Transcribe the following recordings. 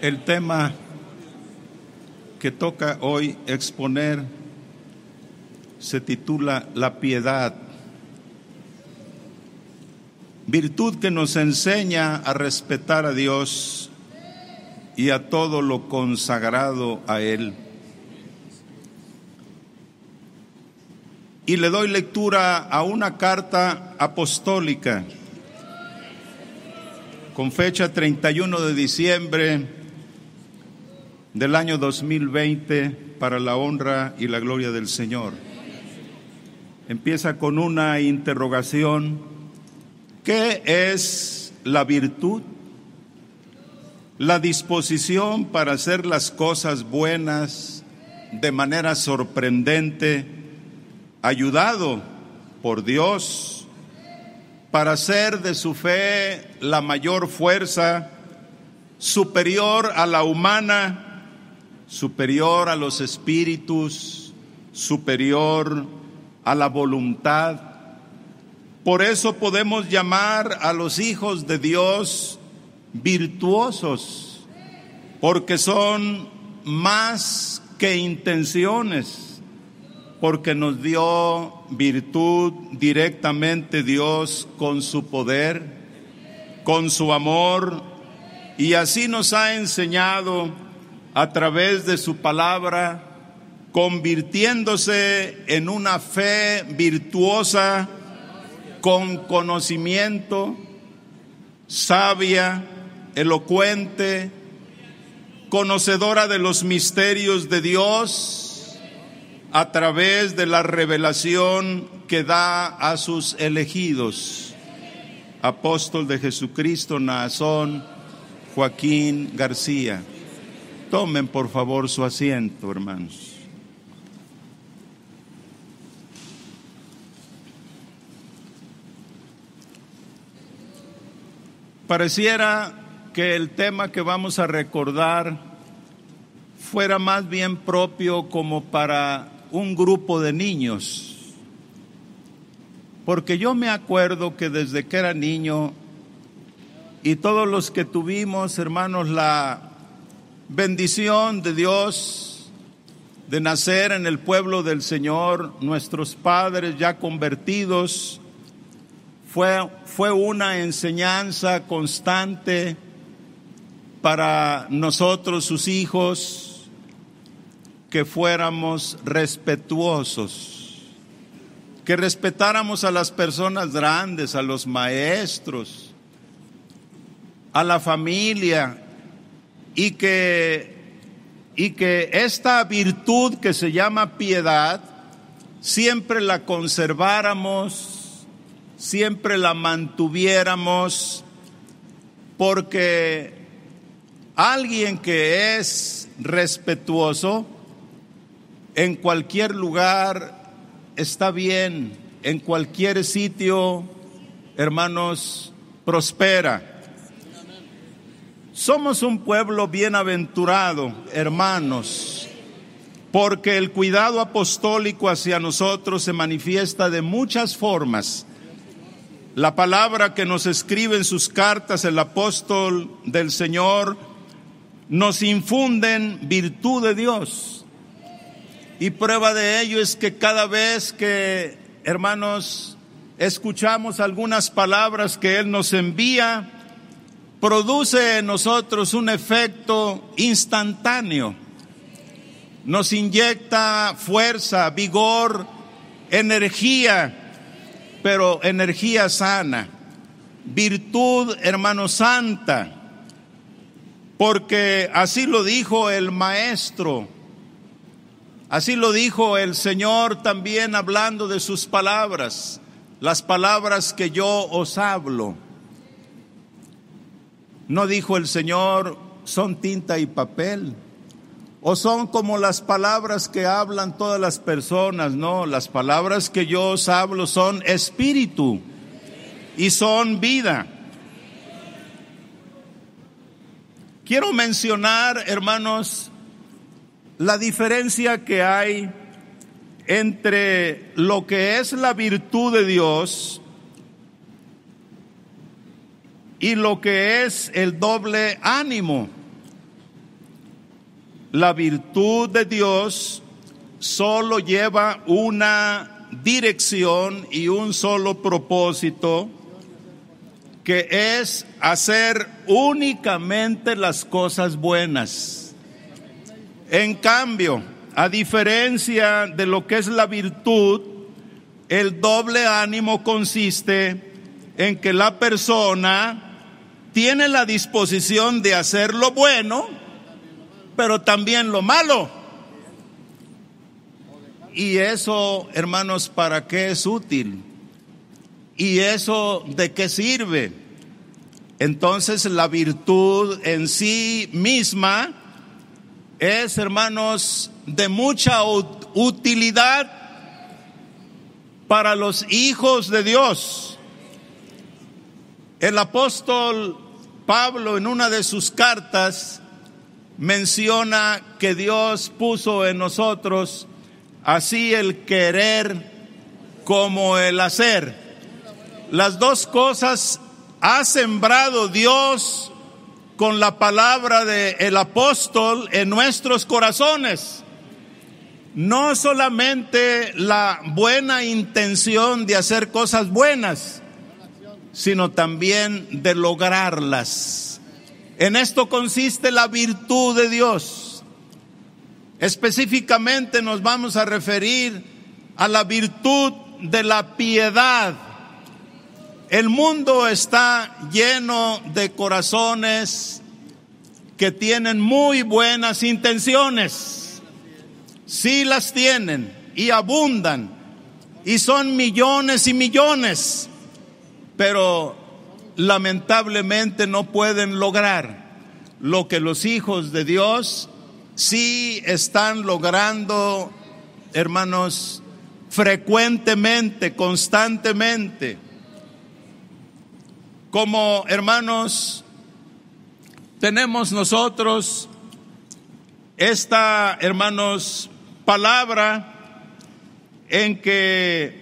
El tema que toca hoy exponer se titula La piedad, virtud que nos enseña a respetar a Dios y a todo lo consagrado a Él. Y le doy lectura a una carta apostólica con fecha 31 de diciembre del año 2020 para la honra y la gloria del Señor. Empieza con una interrogación. ¿Qué es la virtud? La disposición para hacer las cosas buenas de manera sorprendente, ayudado por Dios para hacer de su fe la mayor fuerza, superior a la humana, superior a los espíritus, superior a la voluntad. Por eso podemos llamar a los hijos de Dios virtuosos, porque son más que intenciones porque nos dio virtud directamente Dios con su poder, con su amor, y así nos ha enseñado a través de su palabra, convirtiéndose en una fe virtuosa, con conocimiento, sabia, elocuente, conocedora de los misterios de Dios, a través de la revelación que da a sus elegidos. Apóstol de Jesucristo, Naazón, Joaquín García. Tomen por favor su asiento, hermanos. Pareciera que el tema que vamos a recordar fuera más bien propio como para un grupo de niños. Porque yo me acuerdo que desde que era niño y todos los que tuvimos, hermanos, la bendición de Dios de nacer en el pueblo del Señor, nuestros padres ya convertidos, fue, fue una enseñanza constante para nosotros, sus hijos, que fuéramos respetuosos, que respetáramos a las personas grandes, a los maestros, a la familia y que y que esta virtud que se llama piedad siempre la conserváramos, siempre la mantuviéramos porque alguien que es respetuoso en cualquier lugar está bien, en cualquier sitio, hermanos, prospera. Somos un pueblo bienaventurado, hermanos, porque el cuidado apostólico hacia nosotros se manifiesta de muchas formas. La palabra que nos escribe en sus cartas el apóstol del Señor nos infunden virtud de Dios y prueba de ello es que cada vez que, hermanos, escuchamos algunas palabras que Él nos envía, produce en nosotros un efecto instantáneo. Nos inyecta fuerza, vigor, energía, pero energía sana, virtud, hermano santa, porque así lo dijo el maestro Así lo dijo el Señor también hablando de sus palabras, las palabras que yo os hablo. No dijo el Señor, son tinta y papel, o son como las palabras que hablan todas las personas, no, las palabras que yo os hablo son espíritu y son vida. Quiero mencionar, hermanos, la diferencia que hay entre lo que es la virtud de Dios y lo que es el doble ánimo. la virtud de Dios solo lleva una dirección y un solo propósito, que es hacer únicamente las cosas buenas. En cambio, a diferencia de lo que es la virtud, el doble ánimo consiste en que la persona tiene la disposición de hacer lo bueno, pero también lo malo. Y eso, hermanos, ¿para qué es útil? ¿Y eso de qué sirve? Entonces la virtud en sí misma es, hermanos, de mucha utilidad para los hijos de Dios. El apóstol Pablo en una de sus cartas menciona que Dios puso en nosotros así el querer como el hacer. Las dos cosas ha sembrado Dios con la palabra del el apóstol en nuestros corazones. No solamente la buena intención de hacer cosas buenas, sino también de lograrlas. En esto consiste la virtud de Dios. Específicamente nos vamos a referir a la virtud de la piedad. El mundo está lleno de corazones que tienen muy buenas intenciones. Sí las tienen y abundan y son millones y millones pero lamentablemente no pueden lograr lo que los hijos de Dios sí están logrando, hermanos, frecuentemente, constantemente. Como hermanos, tenemos nosotros esta, hermanos, palabra en que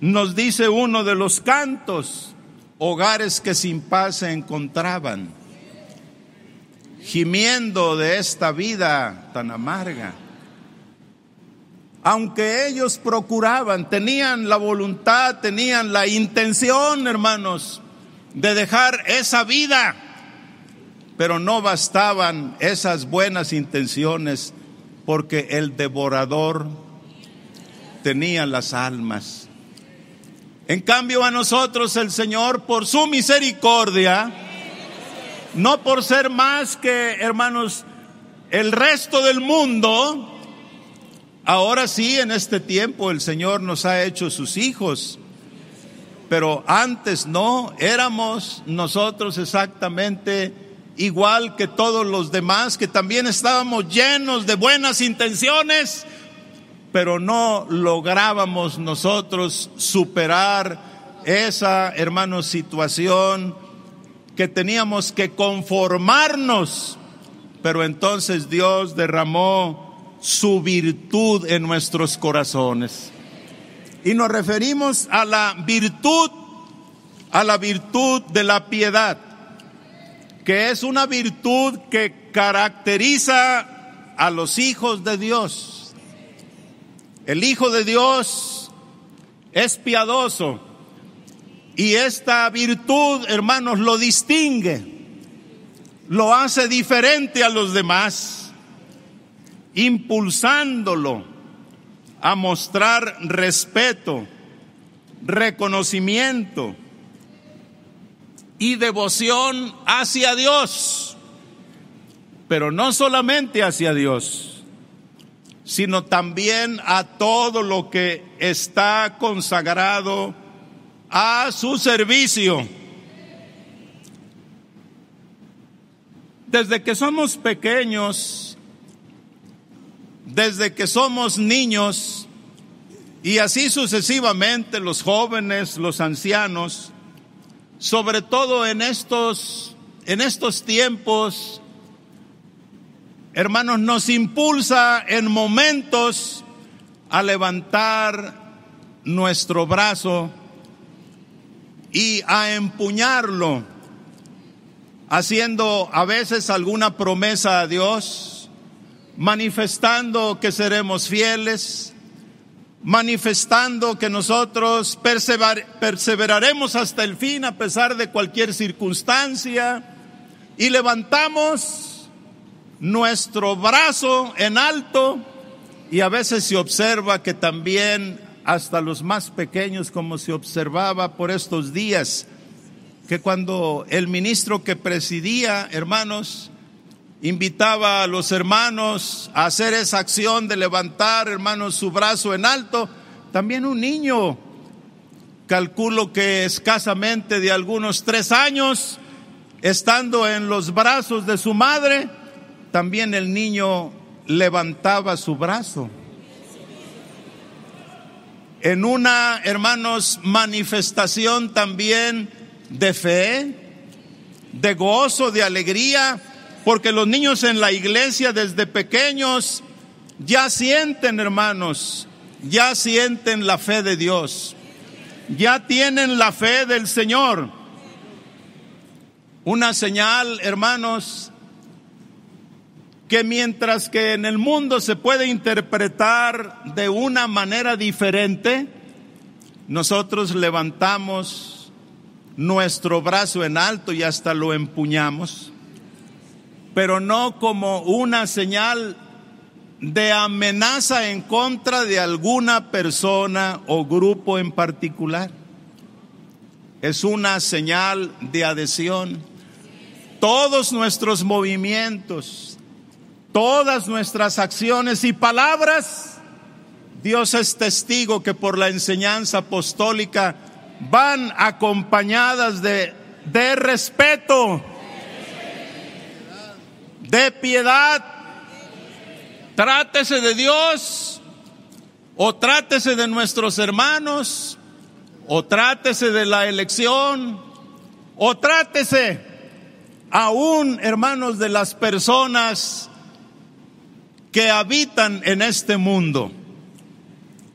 nos dice uno de los cantos, hogares que sin paz se encontraban, gimiendo de esta vida tan amarga. Aunque ellos procuraban, tenían la voluntad, tenían la intención, hermanos, de dejar esa vida, pero no bastaban esas buenas intenciones porque el devorador tenía las almas. En cambio a nosotros el Señor, por su misericordia, no por ser más que, hermanos, el resto del mundo, ahora sí, en este tiempo el Señor nos ha hecho sus hijos, pero antes no, éramos nosotros exactamente igual que todos los demás, que también estábamos llenos de buenas intenciones, pero no lográbamos nosotros superar esa, hermanos, situación que teníamos que conformarnos, pero entonces Dios derramó su virtud en nuestros corazones. Y nos referimos a la virtud, a la virtud de la piedad, que es una virtud que caracteriza a los hijos de Dios el Hijo de Dios es piadoso y esta virtud, hermanos, lo distingue, lo hace diferente a los demás, impulsándolo a mostrar respeto, reconocimiento y devoción hacia Dios, pero no solamente hacia Dios sino también a todo lo que está consagrado a su servicio. Desde que somos pequeños, desde que somos niños, y así sucesivamente los jóvenes, los ancianos, sobre todo en estos, en estos tiempos hermanos, nos impulsa en momentos a levantar nuestro brazo y a empuñarlo, haciendo a veces alguna promesa a Dios manifestando que seremos fieles, manifestando que nosotros perseveraremos hasta el fin a pesar de cualquier circunstancia y levantamos nuestro brazo en alto y a veces se observa que también hasta los más pequeños, como se observaba por estos días, que cuando el ministro que presidía, hermanos, invitaba a los hermanos a hacer esa acción de levantar, hermanos, su brazo en alto. También un niño, calculo que escasamente de algunos tres años, estando en los brazos de su madre, también el niño levantaba su brazo. En una, hermanos, manifestación también de fe, de gozo, de alegría, porque los niños en la iglesia desde pequeños ya sienten, hermanos, ya sienten la fe de Dios, ya tienen la fe del Señor. Una señal, hermanos, que mientras que en el mundo se puede interpretar de una manera diferente, nosotros levantamos nuestro brazo en alto y hasta lo empuñamos pero no como una señal de amenaza en contra de alguna persona o grupo en particular. Es una señal de adhesión. Todos nuestros movimientos, todas nuestras acciones y palabras, Dios es testigo que por la enseñanza apostólica van acompañadas de, de respeto de piedad. Trátese de Dios o trátese de nuestros hermanos o trátese de la elección o trátese aún, hermanos, de las personas que habitan en este mundo,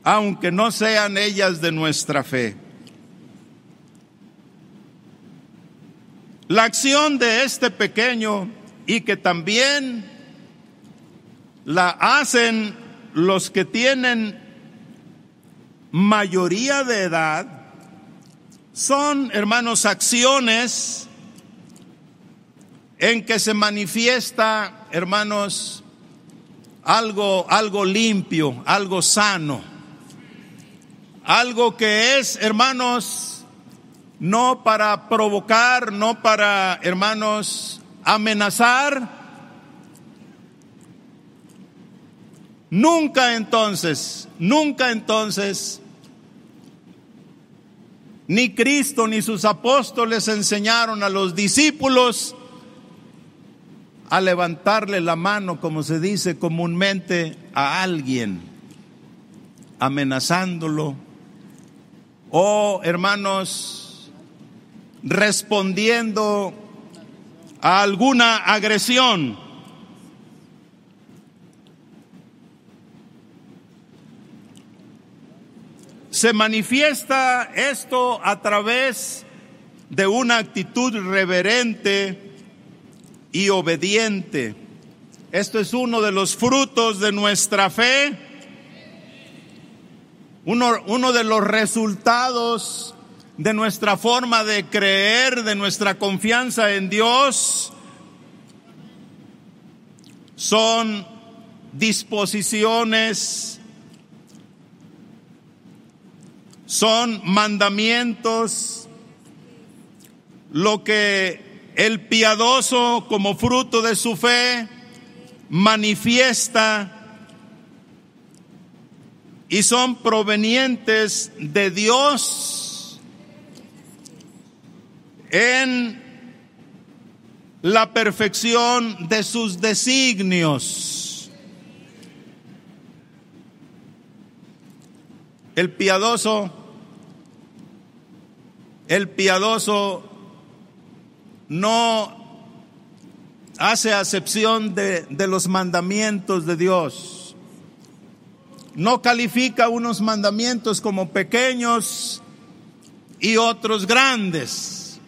aunque no sean ellas de nuestra fe. La acción de este pequeño y que también la hacen los que tienen mayoría de edad, son, hermanos, acciones en que se manifiesta, hermanos, algo, algo limpio, algo sano, algo que es, hermanos, no para provocar, no para, hermanos, amenazar. Nunca entonces, nunca entonces, ni Cristo ni sus apóstoles enseñaron a los discípulos a levantarle la mano, como se dice comúnmente, a alguien, amenazándolo, o hermanos, respondiendo a alguna agresión. Se manifiesta esto a través de una actitud reverente y obediente. Esto es uno de los frutos de nuestra fe, uno, uno de los resultados de nuestra forma de creer, de nuestra confianza en Dios, son disposiciones, son mandamientos, lo que el piadoso como fruto de su fe manifiesta y son provenientes de Dios en la perfección de sus designios. El piadoso, el piadoso no hace acepción de, de, los mandamientos de Dios. No califica unos mandamientos como pequeños y otros grandes.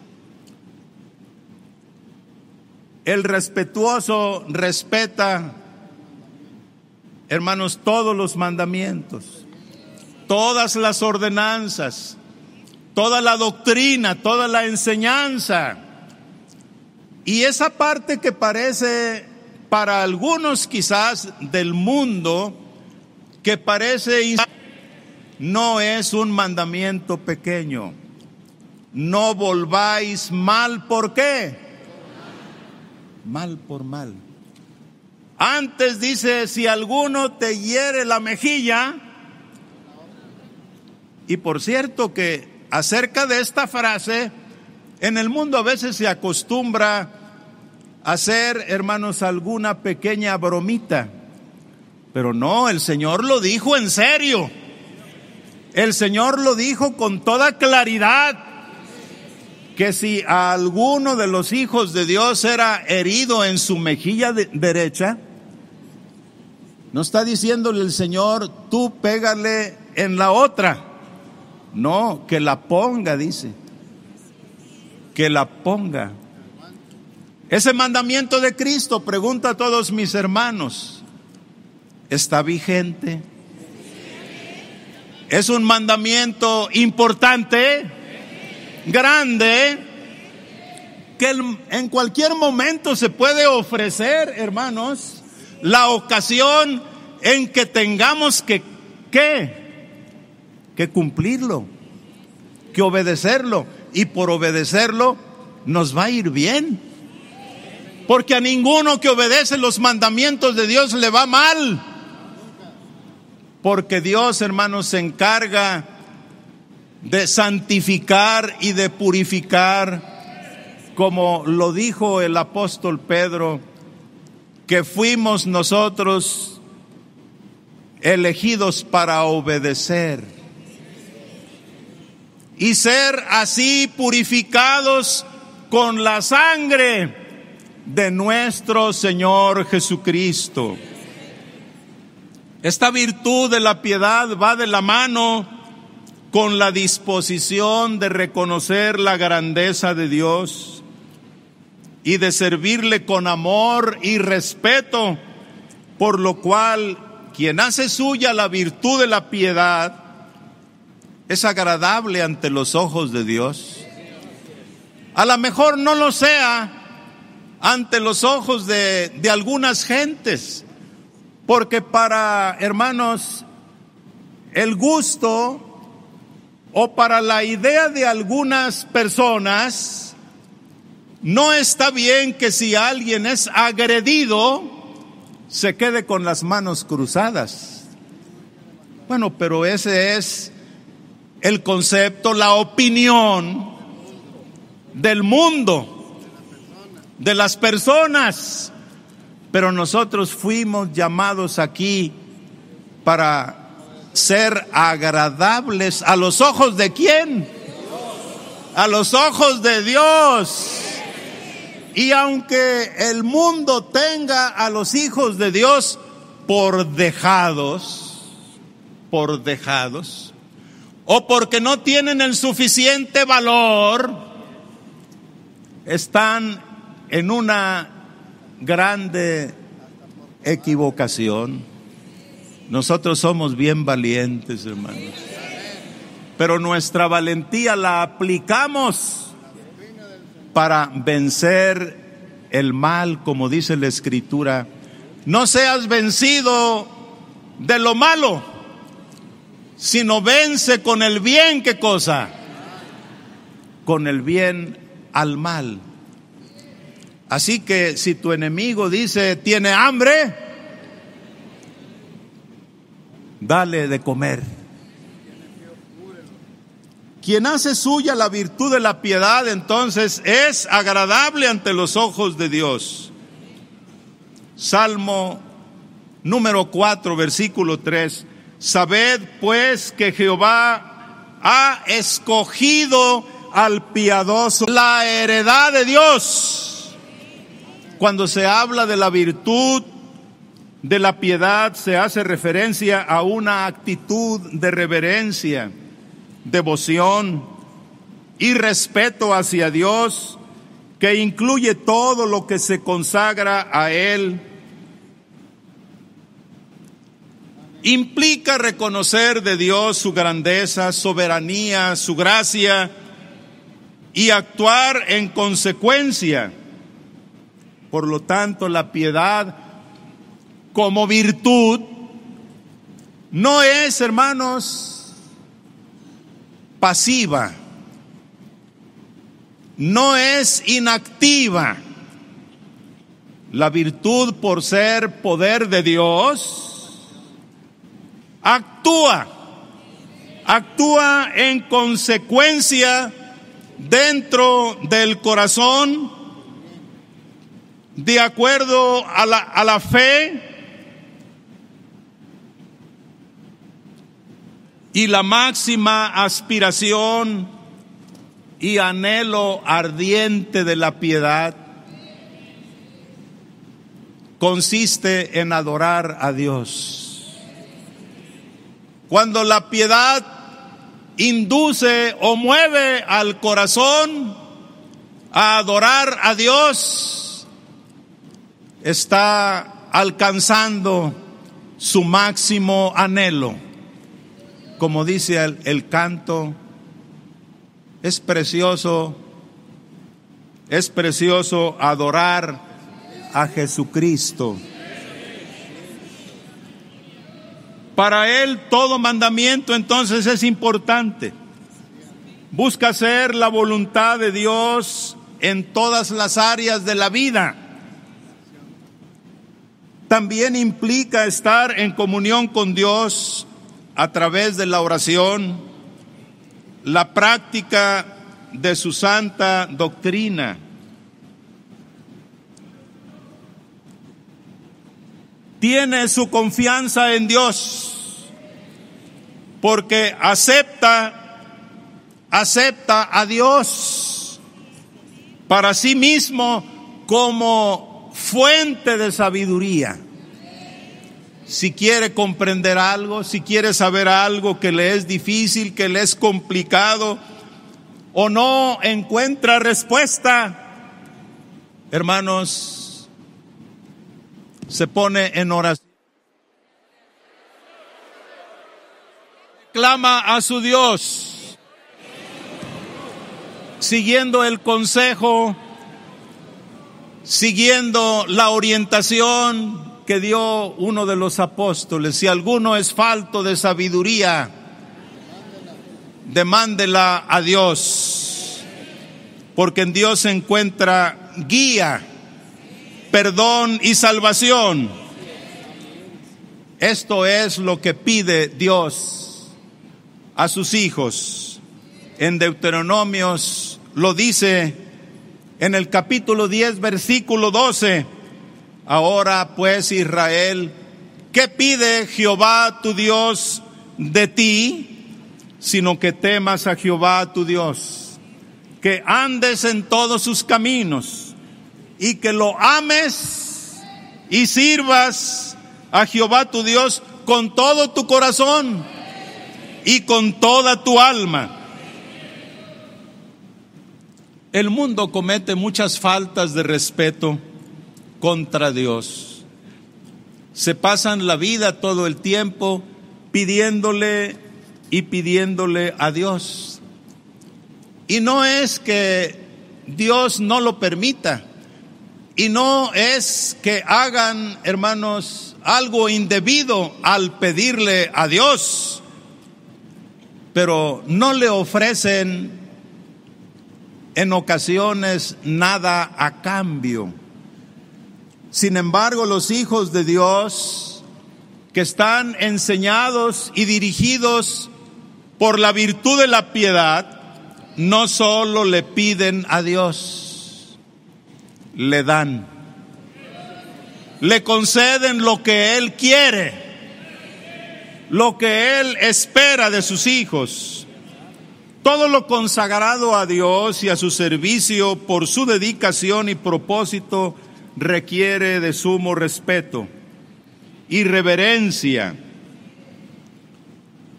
El respetuoso respeta hermanos, todos los mandamientos, todas las ordenanzas, toda la doctrina, toda la enseñanza. Y esa parte que parece para algunos quizás del mundo, que parece no es un mandamiento pequeño. No volváis mal por qué? Mal por mal. Antes dice, si alguno te hiere la mejilla, y por cierto que acerca de esta frase, en el mundo a veces se acostumbra hacer, hermanos, alguna pequeña bromita, pero no, el Señor lo dijo en serio. El Señor lo dijo con toda claridad, que si a alguno de los hijos de Dios era herido en su mejilla derecha, no está diciéndole el Señor, tú pégale en la otra. No, que la ponga, dice. Que la ponga. Ese mandamiento de Cristo, pregunta a todos mis hermanos, ¿está vigente? Es un mandamiento importante, grande, que en cualquier momento se puede ofrecer, hermanos, la ocasión en que tengamos que. Que cumplirlo, que obedecerlo. Y por obedecerlo nos va a ir bien. Porque a ninguno que obedece los mandamientos de Dios le va mal. Porque Dios, hermanos, se encarga de santificar y de purificar, como lo dijo el apóstol Pedro que fuimos nosotros elegidos para obedecer y ser así purificados con la sangre de nuestro Señor Jesucristo. Esta virtud de la piedad va de la mano con la disposición de reconocer la grandeza de Dios y de servirle con amor y respeto, por lo cual quien hace suya la virtud de la piedad es agradable ante los ojos de Dios. A lo mejor no lo sea ante los ojos de, de algunas gentes, porque para hermanos el gusto o para la idea de algunas personas, no está bien que si alguien es agredido, se quede con las manos cruzadas. Bueno, pero ese es el concepto, la opinión del mundo, de las personas. Pero nosotros fuimos llamados aquí para ser agradables a los ojos de quién? A los ojos de Dios. Y aunque el mundo tenga a los hijos de Dios por dejados, por dejados, o porque no tienen el suficiente valor, están en una grande equivocación. Nosotros somos bien valientes, hermanos. Pero nuestra valentía la aplicamos para vencer el mal, como dice la escritura. No seas vencido de lo malo, sino vence con el bien, ¿qué cosa? Con el bien al mal. Así que si tu enemigo dice, tiene hambre, dale de comer. Quien hace suya la virtud de la piedad, entonces es agradable ante los ojos de Dios. Salmo número 4, versículo 3. Sabed pues que Jehová ha escogido al piadoso la heredad de Dios. Cuando se habla de la virtud de la piedad, se hace referencia a una actitud de reverencia devoción y respeto hacia Dios que incluye todo lo que se consagra a Él. implica reconocer de Dios su grandeza, soberanía, su gracia y actuar en consecuencia. Por lo tanto, la piedad como virtud no es, hermanos, pasiva, no es inactiva. La virtud por ser poder de Dios actúa, actúa en consecuencia dentro del corazón, de acuerdo a la, a la fe y la máxima aspiración y anhelo ardiente de la piedad consiste en adorar a Dios. Cuando la piedad induce o mueve al corazón a adorar a Dios, está alcanzando su máximo anhelo. Como dice el, canto, es precioso, es precioso adorar a Jesucristo. Para Él todo mandamiento entonces es importante. Busca hacer la voluntad de Dios en todas las áreas de la vida. También implica estar en comunión con Dios a través de la oración, la práctica de su santa doctrina. Tiene su confianza en Dios porque acepta, acepta a Dios para sí mismo como fuente de sabiduría. Si quiere comprender algo, si quiere saber algo que le es difícil, que le es complicado, o no encuentra respuesta, hermanos, se pone en oración. Clama a su Dios, siguiendo el consejo, siguiendo la orientación que dio uno de los apóstoles. Si alguno es falto de sabiduría, demándela a Dios, porque en Dios se encuentra guía, perdón y salvación. Esto es lo que pide Dios a sus hijos. En Deuteronomios lo dice en el capítulo 10, versículo 12 Ahora pues Israel, ¿qué pide Jehová tu Dios de ti? Sino que temas a Jehová tu Dios, que andes en todos sus caminos y que lo ames y sirvas a Jehová tu Dios con todo tu corazón y con toda tu alma. El mundo comete muchas faltas de respeto contra Dios. Se pasan la vida todo el tiempo pidiéndole y pidiéndole a Dios. Y no es que Dios no lo permita. Y no es que hagan, hermanos, algo indebido al pedirle a Dios. Pero no le ofrecen en ocasiones nada a cambio. Sin embargo, los hijos de Dios que están enseñados y dirigidos por la virtud de la piedad, no solo le piden a Dios, le dan, le conceden lo que Él quiere, lo que Él espera de sus hijos. Todo lo consagrado a Dios y a su servicio por su dedicación y propósito requiere de sumo respeto y reverencia.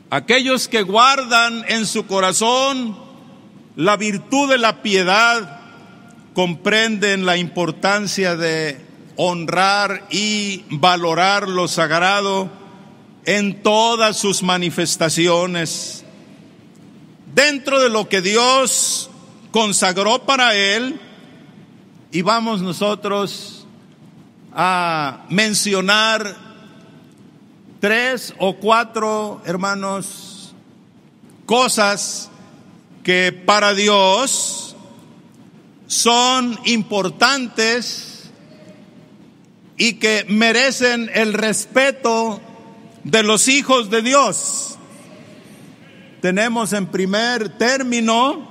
Aquellos que guardan en su corazón la virtud de la piedad comprenden la importancia de honrar y valorar lo sagrado en todas sus manifestaciones, dentro de lo que Dios consagró para él, y vamos nosotros a mencionar tres o cuatro, hermanos, cosas que para Dios son importantes y que merecen el respeto de los hijos de Dios. Tenemos en primer término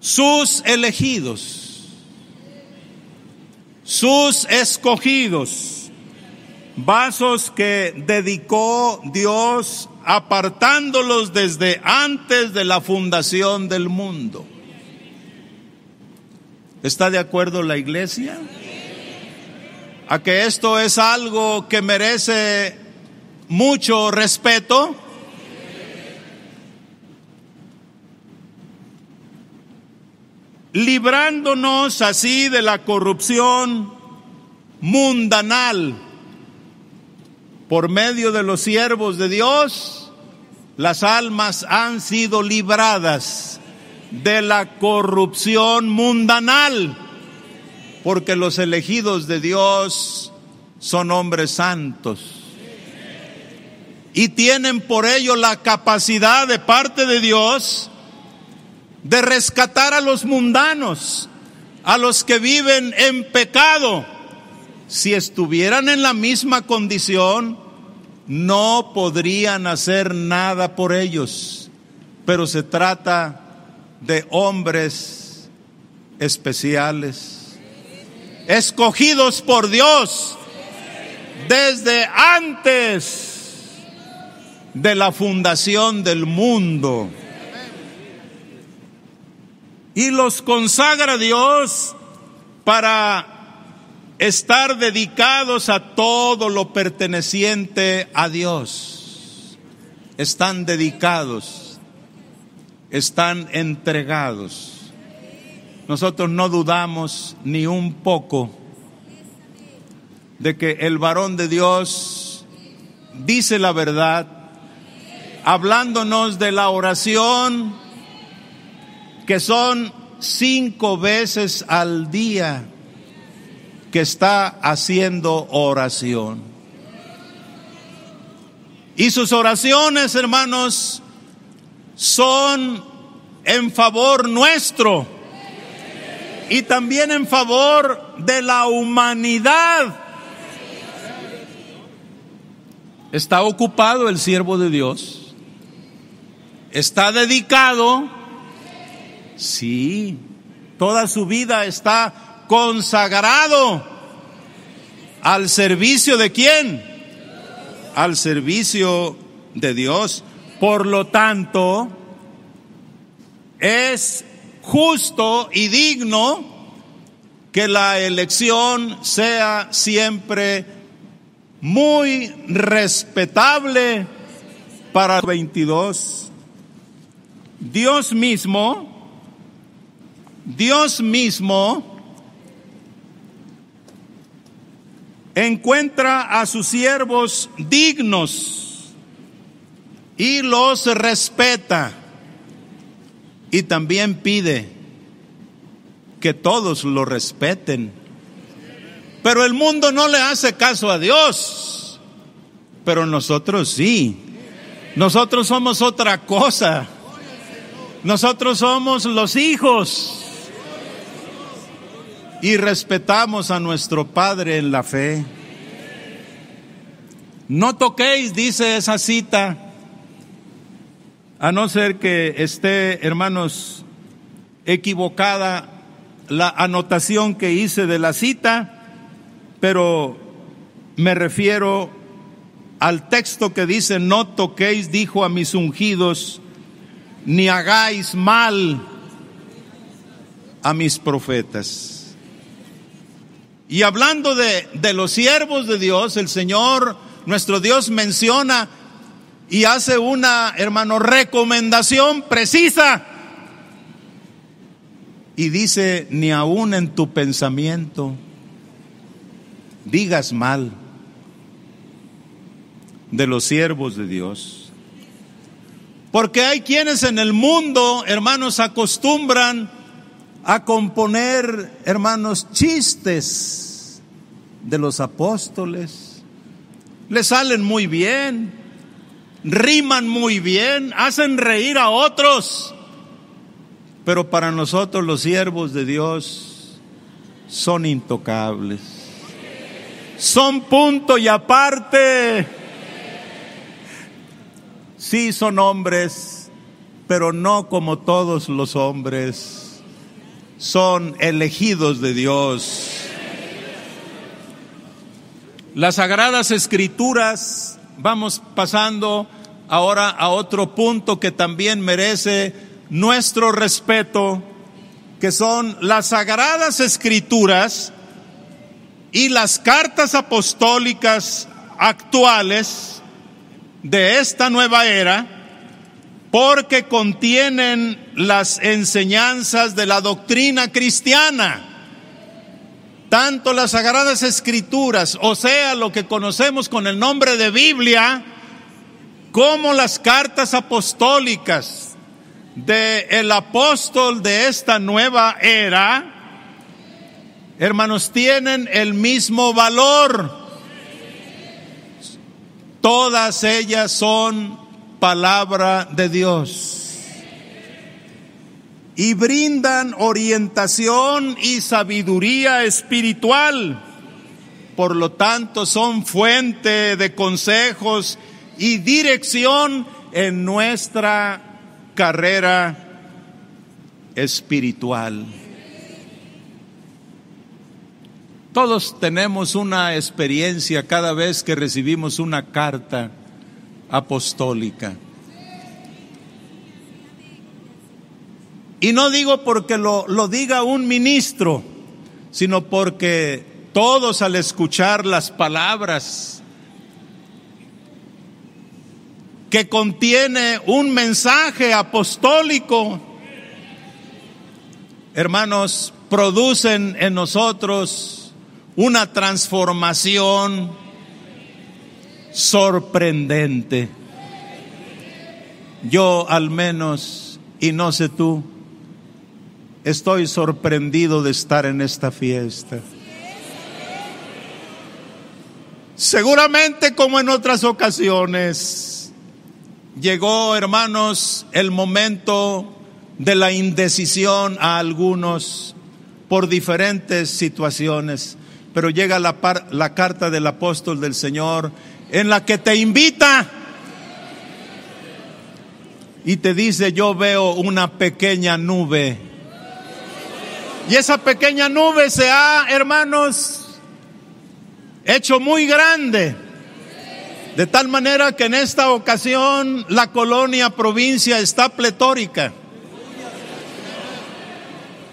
sus elegidos, sus escogidos, vasos que dedicó Dios apartándolos desde antes de la fundación del mundo. ¿Está de acuerdo la iglesia? A que esto es algo que merece mucho respeto. librándonos así de la corrupción mundanal por medio de los siervos de Dios, las almas han sido libradas de la corrupción mundanal, porque los elegidos de Dios son hombres santos y tienen por ello la capacidad de parte de Dios de rescatar a los mundanos, a los que viven en pecado. Si estuvieran en la misma condición, no podrían hacer nada por ellos. Pero se trata de hombres especiales, escogidos por Dios desde antes de la fundación del mundo y los consagra Dios para estar dedicados a todo lo perteneciente a Dios. Están dedicados, están entregados. Nosotros no dudamos ni un poco de que el varón de Dios dice la verdad, hablándonos de la oración, que son cinco veces al día que está haciendo oración. Y sus oraciones, hermanos, son en favor nuestro y también en favor de la humanidad. Está ocupado el siervo de Dios, está dedicado Sí, toda su vida está consagrado al servicio de quién? Al servicio de Dios. Por lo tanto, es justo y digno que la elección sea siempre muy respetable para 22. Dios mismo Dios mismo encuentra a sus siervos dignos y los respeta y también pide que todos lo respeten. Pero el mundo no le hace caso a Dios, pero nosotros sí. Nosotros somos otra cosa. Nosotros somos los hijos y respetamos a nuestro Padre en la fe. No toquéis, dice esa cita, a no ser que esté, hermanos, equivocada la anotación que hice de la cita, pero me refiero al texto que dice, no toquéis, dijo a mis ungidos, ni hagáis mal a mis profetas. Y hablando de, los siervos de Dios, el Señor, nuestro Dios, menciona y hace una, hermano, recomendación precisa. Y dice, ni aún en tu pensamiento digas mal de los siervos de Dios. Porque hay quienes en el mundo, hermanos, acostumbran a componer, hermanos, chistes de los apóstoles. Le salen muy bien, riman muy bien, hacen reír a otros. Pero para nosotros los siervos de Dios son intocables. Son punto y aparte. Sí son hombres, pero no como todos los hombres son elegidos de Dios. Las sagradas escrituras, vamos pasando ahora a otro punto que también merece nuestro respeto, que son las sagradas escrituras y las cartas apostólicas actuales de esta nueva era porque contienen las enseñanzas de la doctrina cristiana. Tanto las sagradas escrituras, o sea, lo que conocemos con el nombre de Biblia, como las cartas apostólicas de el apóstol de esta nueva era, hermanos, tienen el mismo valor. Todas ellas son palabra de Dios. Y brindan orientación y sabiduría espiritual. Por lo tanto, son fuente de consejos y dirección en nuestra carrera espiritual. Todos tenemos una experiencia cada vez que recibimos una carta apostólica. Y no digo porque lo, lo diga un ministro, sino porque todos al escuchar las palabras que contiene un mensaje apostólico, hermanos, producen en nosotros una transformación sorprendente. Yo al menos, y no sé tú, estoy sorprendido de estar en esta fiesta. Seguramente como en otras ocasiones, llegó, hermanos, el momento de la indecisión a algunos por diferentes situaciones, pero llega la, la carta del apóstol del Señor en la que te invita y te dice, yo veo una pequeña nube. Y esa pequeña nube se ha, hermanos, hecho muy grande. De tal manera que en esta ocasión la colonia provincia está pletórica.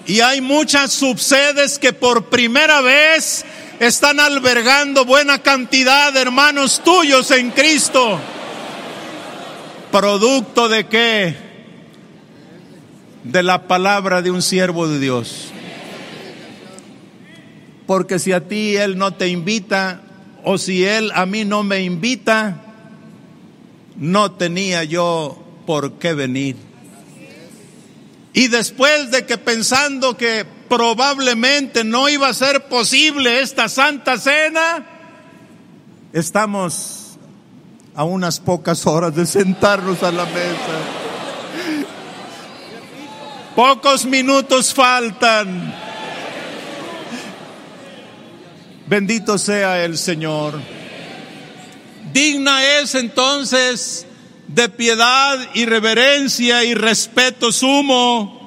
Y hay muchas subsedes que por primera vez están albergando buena cantidad de hermanos tuyos en Cristo. ¿Producto de qué? De la palabra de un siervo de Dios. Porque si a ti Él no te invita, o si Él a mí no me invita, no tenía yo por qué venir. Y después de que pensando que probablemente no iba a ser posible esta santa cena, estamos a unas pocas horas de sentarnos a la mesa. Pocos minutos faltan. Bendito sea el Señor. Digna es entonces de piedad y reverencia y respeto sumo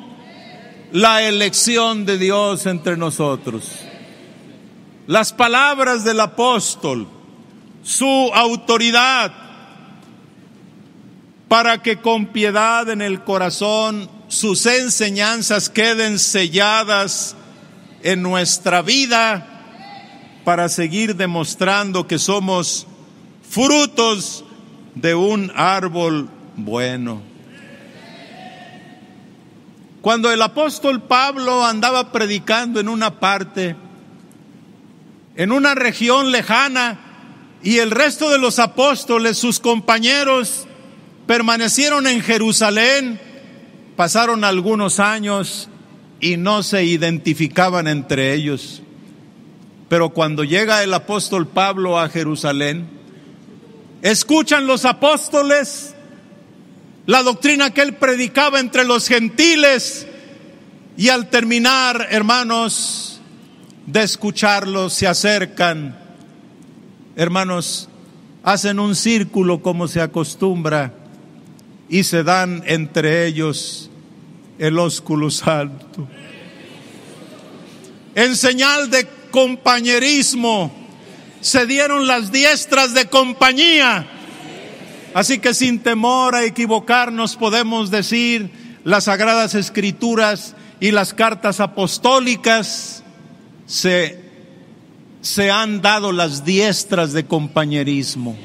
la elección de Dios entre nosotros. Las palabras del apóstol, su autoridad, para que con piedad en el corazón sus enseñanzas queden selladas en nuestra vida para seguir demostrando que somos frutos de un árbol bueno. Cuando el apóstol Pablo andaba predicando en una parte, en una región lejana y el resto de los apóstoles, sus compañeros, permanecieron en Jerusalén, pasaron algunos años y no se identificaban entre ellos. Pero cuando llega el apóstol Pablo a Jerusalén, escuchan los apóstoles la doctrina que él predicaba entre los gentiles y al terminar, hermanos, de escucharlos, se acercan, hermanos, hacen un círculo como se acostumbra y se dan entre ellos el ósculo santo. En señal de compañerismo, se dieron las diestras de compañía. Así que sin temor a equivocarnos podemos decir las sagradas escrituras y las cartas apostólicas se, se han dado las diestras de compañerismo.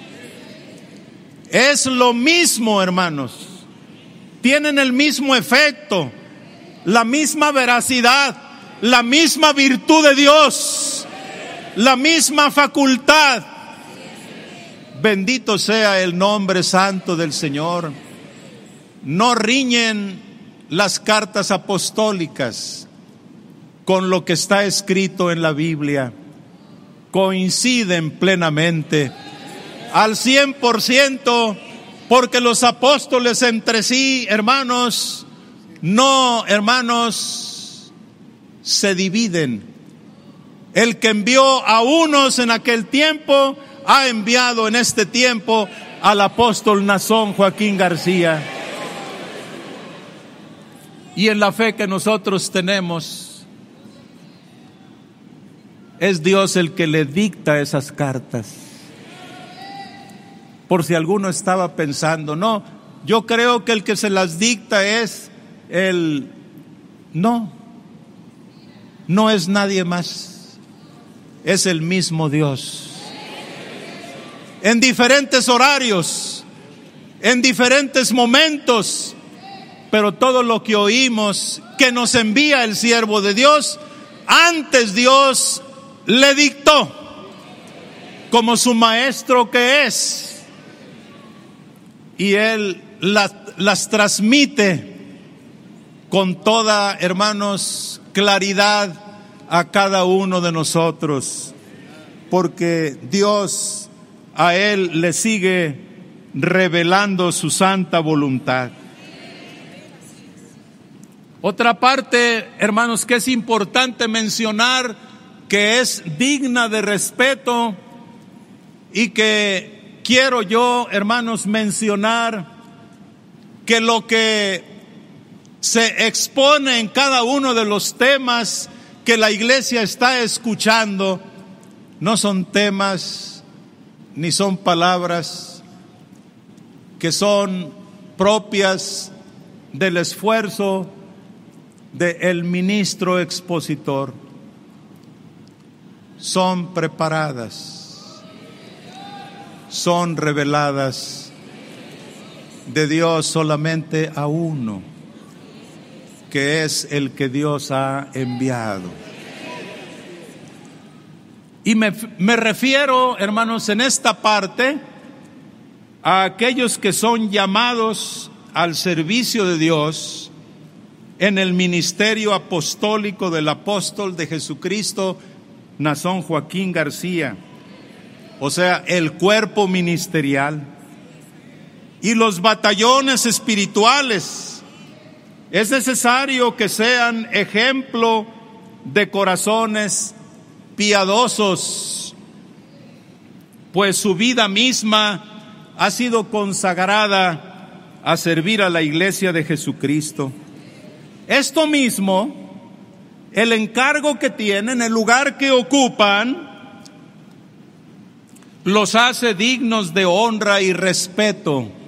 Es lo mismo, hermanos. Tienen el mismo efecto, la misma veracidad, la misma virtud de Dios, la misma facultad. Bendito sea el nombre santo del Señor. No riñen las cartas apostólicas con lo que está escrito en la Biblia. Coinciden plenamente al cien por ciento porque los apóstoles entre sí, hermanos, no, hermanos, se dividen. El que envió a unos en aquel tiempo, ha enviado en este tiempo al apóstol Nazón Joaquín García. Y en la fe que nosotros tenemos, es Dios el que le dicta esas cartas. Por si alguno estaba pensando, no, yo creo que el que se las dicta es el... No, no es nadie más, es el mismo Dios. En diferentes horarios, en diferentes momentos, pero todo lo que oímos que nos envía el siervo de Dios, antes Dios le dictó como su maestro que es. Y él las, las transmite con toda, hermanos, claridad a cada uno de nosotros. Porque Dios a él le sigue revelando su santa voluntad. Otra parte, hermanos, que es importante mencionar, que es digna de respeto y que quiero yo, hermanos, mencionar que lo que se expone en cada uno de los temas que la iglesia está escuchando no son temas ni son palabras que son propias del esfuerzo del ministro expositor. Son preparadas, son reveladas de Dios solamente a uno, que es el que Dios ha enviado. Y me, me, refiero, hermanos, en esta parte a aquellos que son llamados al servicio de Dios en el ministerio apostólico del apóstol de Jesucristo, Nazón Joaquín García, o sea, el cuerpo ministerial y los batallones espirituales. Es necesario que sean ejemplo de corazones piadosos, pues su vida misma ha sido consagrada a servir a la iglesia de Jesucristo. Esto mismo, el encargo que tienen, el lugar que ocupan, los hace dignos de honra y respeto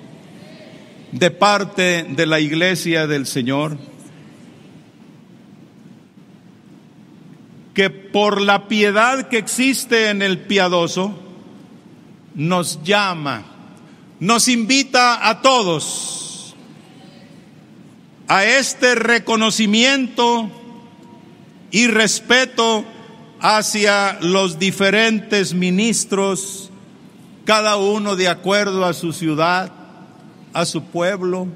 de parte de la iglesia del Señor. Que por la piedad que existe en el piadoso, nos llama, nos invita a todos a este reconocimiento y respeto hacia los diferentes ministros, cada uno de acuerdo a su ciudad, a su pueblo,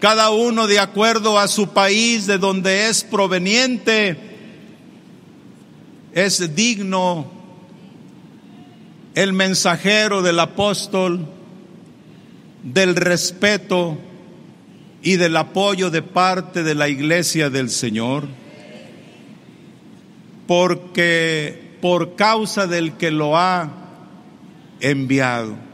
cada uno de acuerdo a su país de donde es proveniente, es digno el mensajero del apóstol del respeto y del apoyo de parte de la iglesia del Señor, porque por causa del que lo ha enviado.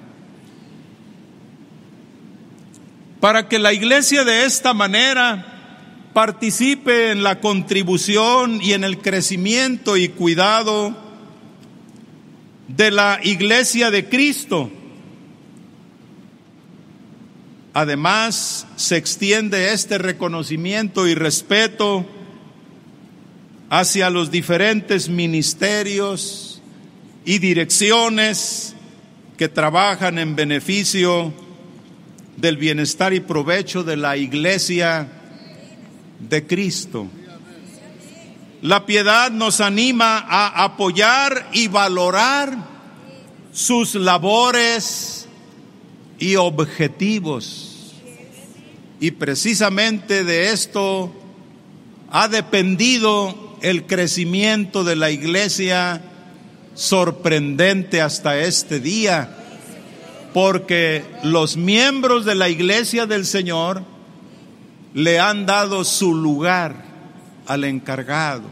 Para que la iglesia de esta manera participe en la contribución y en el crecimiento y cuidado de la iglesia de Cristo. Además, se extiende este reconocimiento y respeto hacia los diferentes ministerios y direcciones que trabajan en beneficio del bienestar y provecho de la iglesia de Cristo. La piedad nos anima a apoyar y valorar sus labores y objetivos. Y precisamente de esto ha dependido el crecimiento de la iglesia sorprendente hasta este día, porque los miembros de la iglesia del Señor le han dado su lugar al encargado.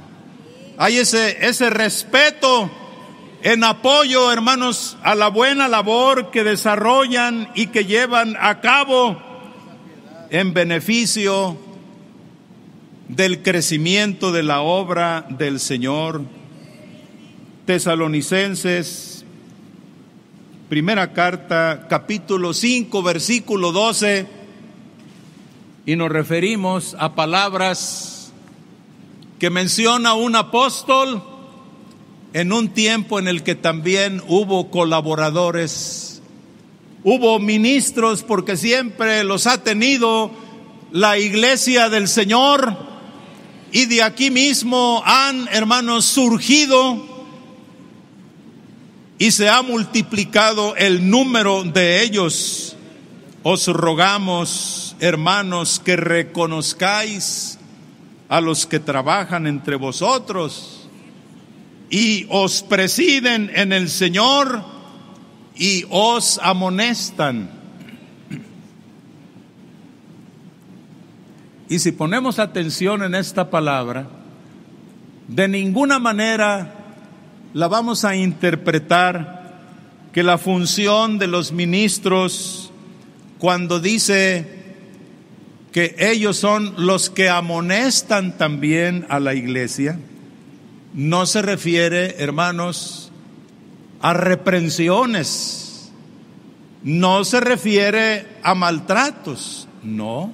Hay ese, ese respeto en apoyo, hermanos, a la buena labor que desarrollan y que llevan a cabo en beneficio del crecimiento de la obra del Señor. Tesalonicenses, primera carta, capítulo 5, versículo 12, y nos referimos a palabras que menciona un apóstol en un tiempo en el que también hubo colaboradores, hubo ministros, porque siempre los ha tenido la iglesia del Señor, y de aquí mismo han, hermanos, surgido y se ha multiplicado el número de ellos. Os rogamos, hermanos, que reconozcáis a los que trabajan entre vosotros y os presiden en el Señor y os amonestan. Y si ponemos atención en esta palabra, de ninguna manera la vamos a interpretar que la función de los ministros cuando dice que ellos son los que amonestan también a la iglesia, no se refiere, hermanos, a reprensiones, no se refiere a maltratos, no.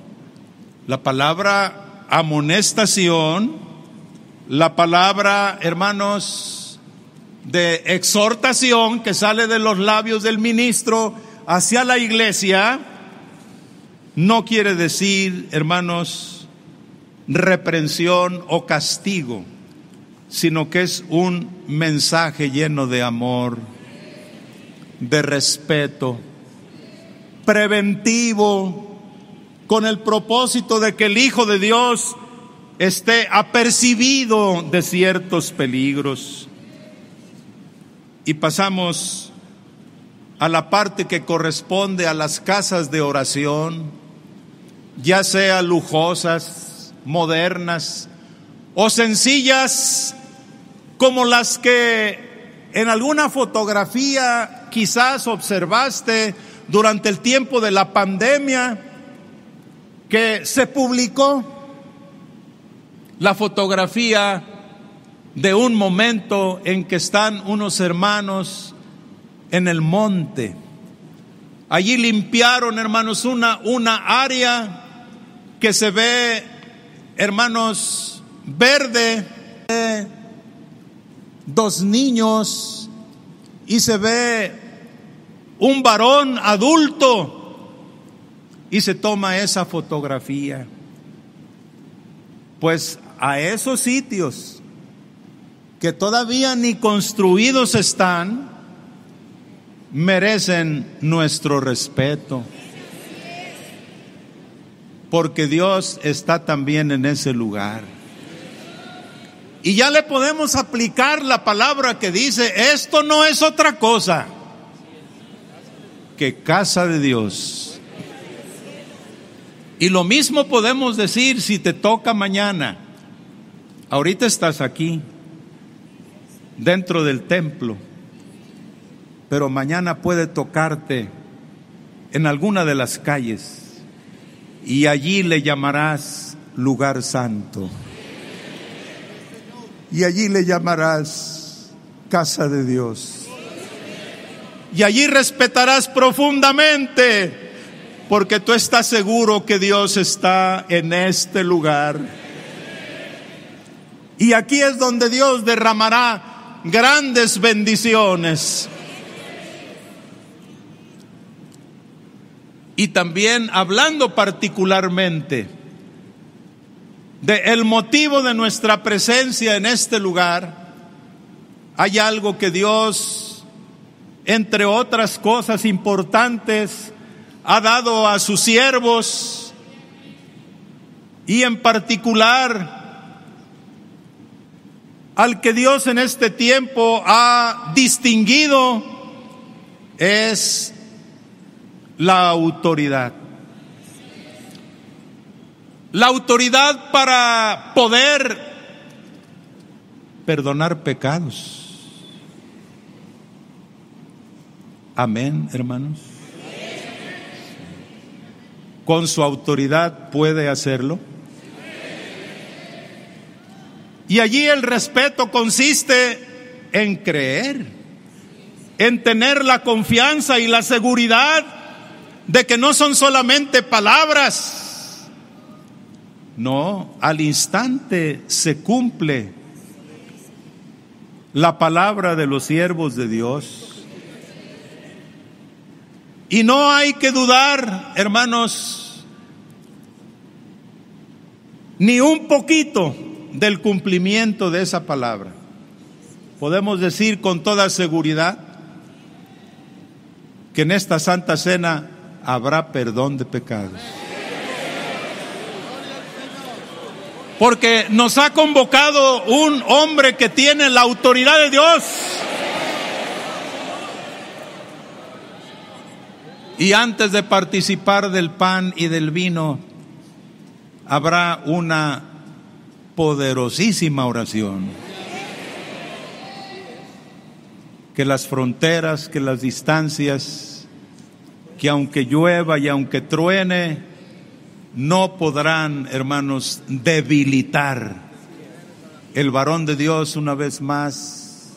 La palabra amonestación, la palabra, hermanos, de exhortación que sale de los labios del ministro hacia la iglesia, no quiere decir, hermanos, reprensión o castigo, sino que es un mensaje lleno de amor, de respeto, preventivo, con el propósito de que el Hijo de Dios esté apercibido de ciertos peligros. Y pasamos a la parte que corresponde a las casas de oración ya sea lujosas, modernas o sencillas como las que en alguna fotografía quizás observaste durante el tiempo de la pandemia que se publicó. La fotografía de un momento en que están unos hermanos en el monte. Allí limpiaron, hermanos, una, una área que se ve, hermanos, verde, dos niños y se ve un varón adulto y se toma esa fotografía. Pues a esos sitios que todavía ni construidos están, merecen nuestro respeto. Porque Dios está también en ese lugar. Y ya le podemos aplicar la palabra que dice, esto no es otra cosa que casa de Dios. Y lo mismo podemos decir si te toca mañana. Ahorita estás aquí, dentro del templo, pero mañana puede tocarte en alguna de las calles y allí le llamarás lugar santo. Y allí le llamarás casa de Dios. Y allí respetarás profundamente, porque tú estás seguro que Dios está en este lugar. Y aquí es donde Dios derramará grandes bendiciones. Y también hablando particularmente de el motivo de nuestra presencia en este lugar, hay algo que Dios, entre otras cosas importantes, ha dado a sus siervos y en particular al que Dios en este tiempo ha distinguido es la autoridad. La autoridad para poder perdonar pecados. Amén, hermanos. Con su autoridad puede hacerlo. Y allí el respeto consiste en creer, en tener la confianza y la seguridad de que no son solamente palabras. No, al instante se cumple la palabra de los siervos de Dios. Y no hay que dudar, hermanos, ni un poquito del cumplimiento de esa palabra. Podemos decir con toda seguridad que en esta Santa Cena habrá perdón de pecados. Porque nos ha convocado un hombre que tiene la autoridad de Dios. Y antes de participar del pan y del vino, habrá una poderosísima oración. Que las fronteras, que las distancias, que aunque llueva y aunque truene, no podrán, hermanos, debilitar. El varón de Dios una vez más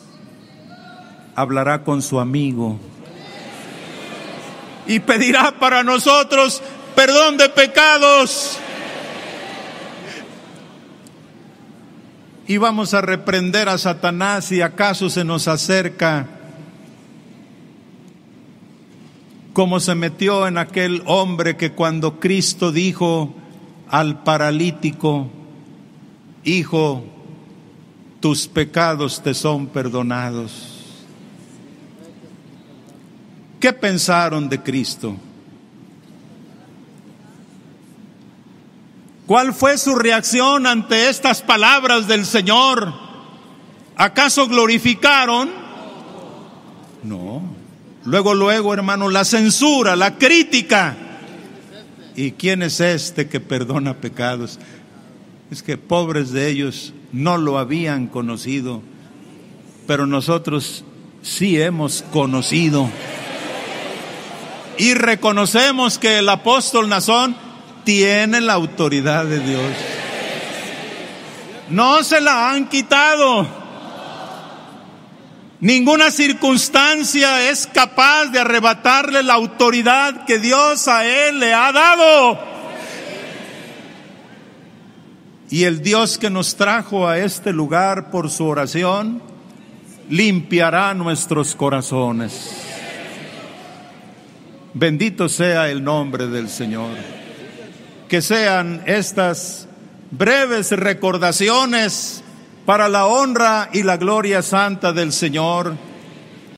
hablará con su amigo y pedirá para nosotros perdón de pecados y vamos a reprender a Satanás si acaso se nos acerca como se metió en aquel hombre que cuando Cristo dijo al paralítico, Hijo, tus pecados te son perdonados. ¿Qué pensaron de Cristo? ¿Cuál fue su reacción ante estas palabras del Señor? ¿Acaso glorificaron? No. Luego, luego, hermano, la censura, la crítica. ¿Y quién es este que perdona pecados? Es que pobres de ellos no lo habían conocido, pero nosotros sí hemos conocido. Y reconocemos que el apóstol Nazón tiene la autoridad de Dios. No se la han quitado. Ninguna circunstancia es capaz de arrebatarle la autoridad que Dios a él le ha dado. Y el Dios que nos trajo a este lugar por su oración, limpiará nuestros corazones. Bendito sea el nombre del Señor que sean estas breves recordaciones para la honra y la gloria santa del Señor